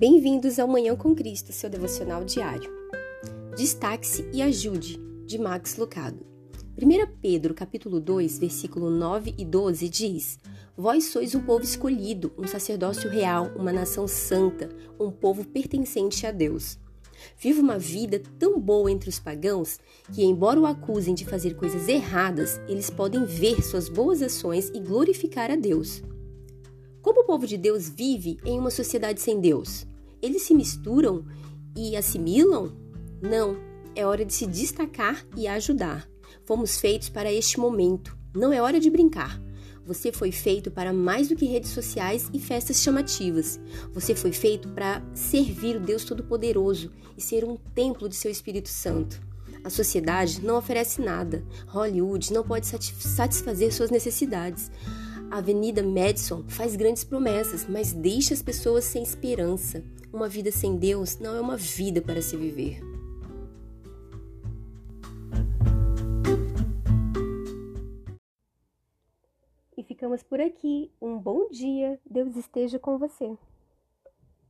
Bem-vindos ao Manhã com Cristo, seu devocional diário. Destaque-se e ajude, de Max Lucado. 1 Pedro, capítulo 2, versículo 9 e 12 diz: Vós sois um povo escolhido, um sacerdócio real, uma nação santa, um povo pertencente a Deus. Viva uma vida tão boa entre os pagãos que, embora o acusem de fazer coisas erradas, eles podem ver suas boas ações e glorificar a Deus. Como o povo de Deus vive em uma sociedade sem Deus? Eles se misturam e assimilam? Não, é hora de se destacar e ajudar. Fomos feitos para este momento, não é hora de brincar. Você foi feito para mais do que redes sociais e festas chamativas. Você foi feito para servir o Deus Todo-Poderoso e ser um templo de seu Espírito Santo. A sociedade não oferece nada. Hollywood não pode satisfazer suas necessidades. A Avenida Madison faz grandes promessas, mas deixa as pessoas sem esperança. Uma vida sem Deus não é uma vida para se viver. E ficamos por aqui. Um bom dia. Deus esteja com você.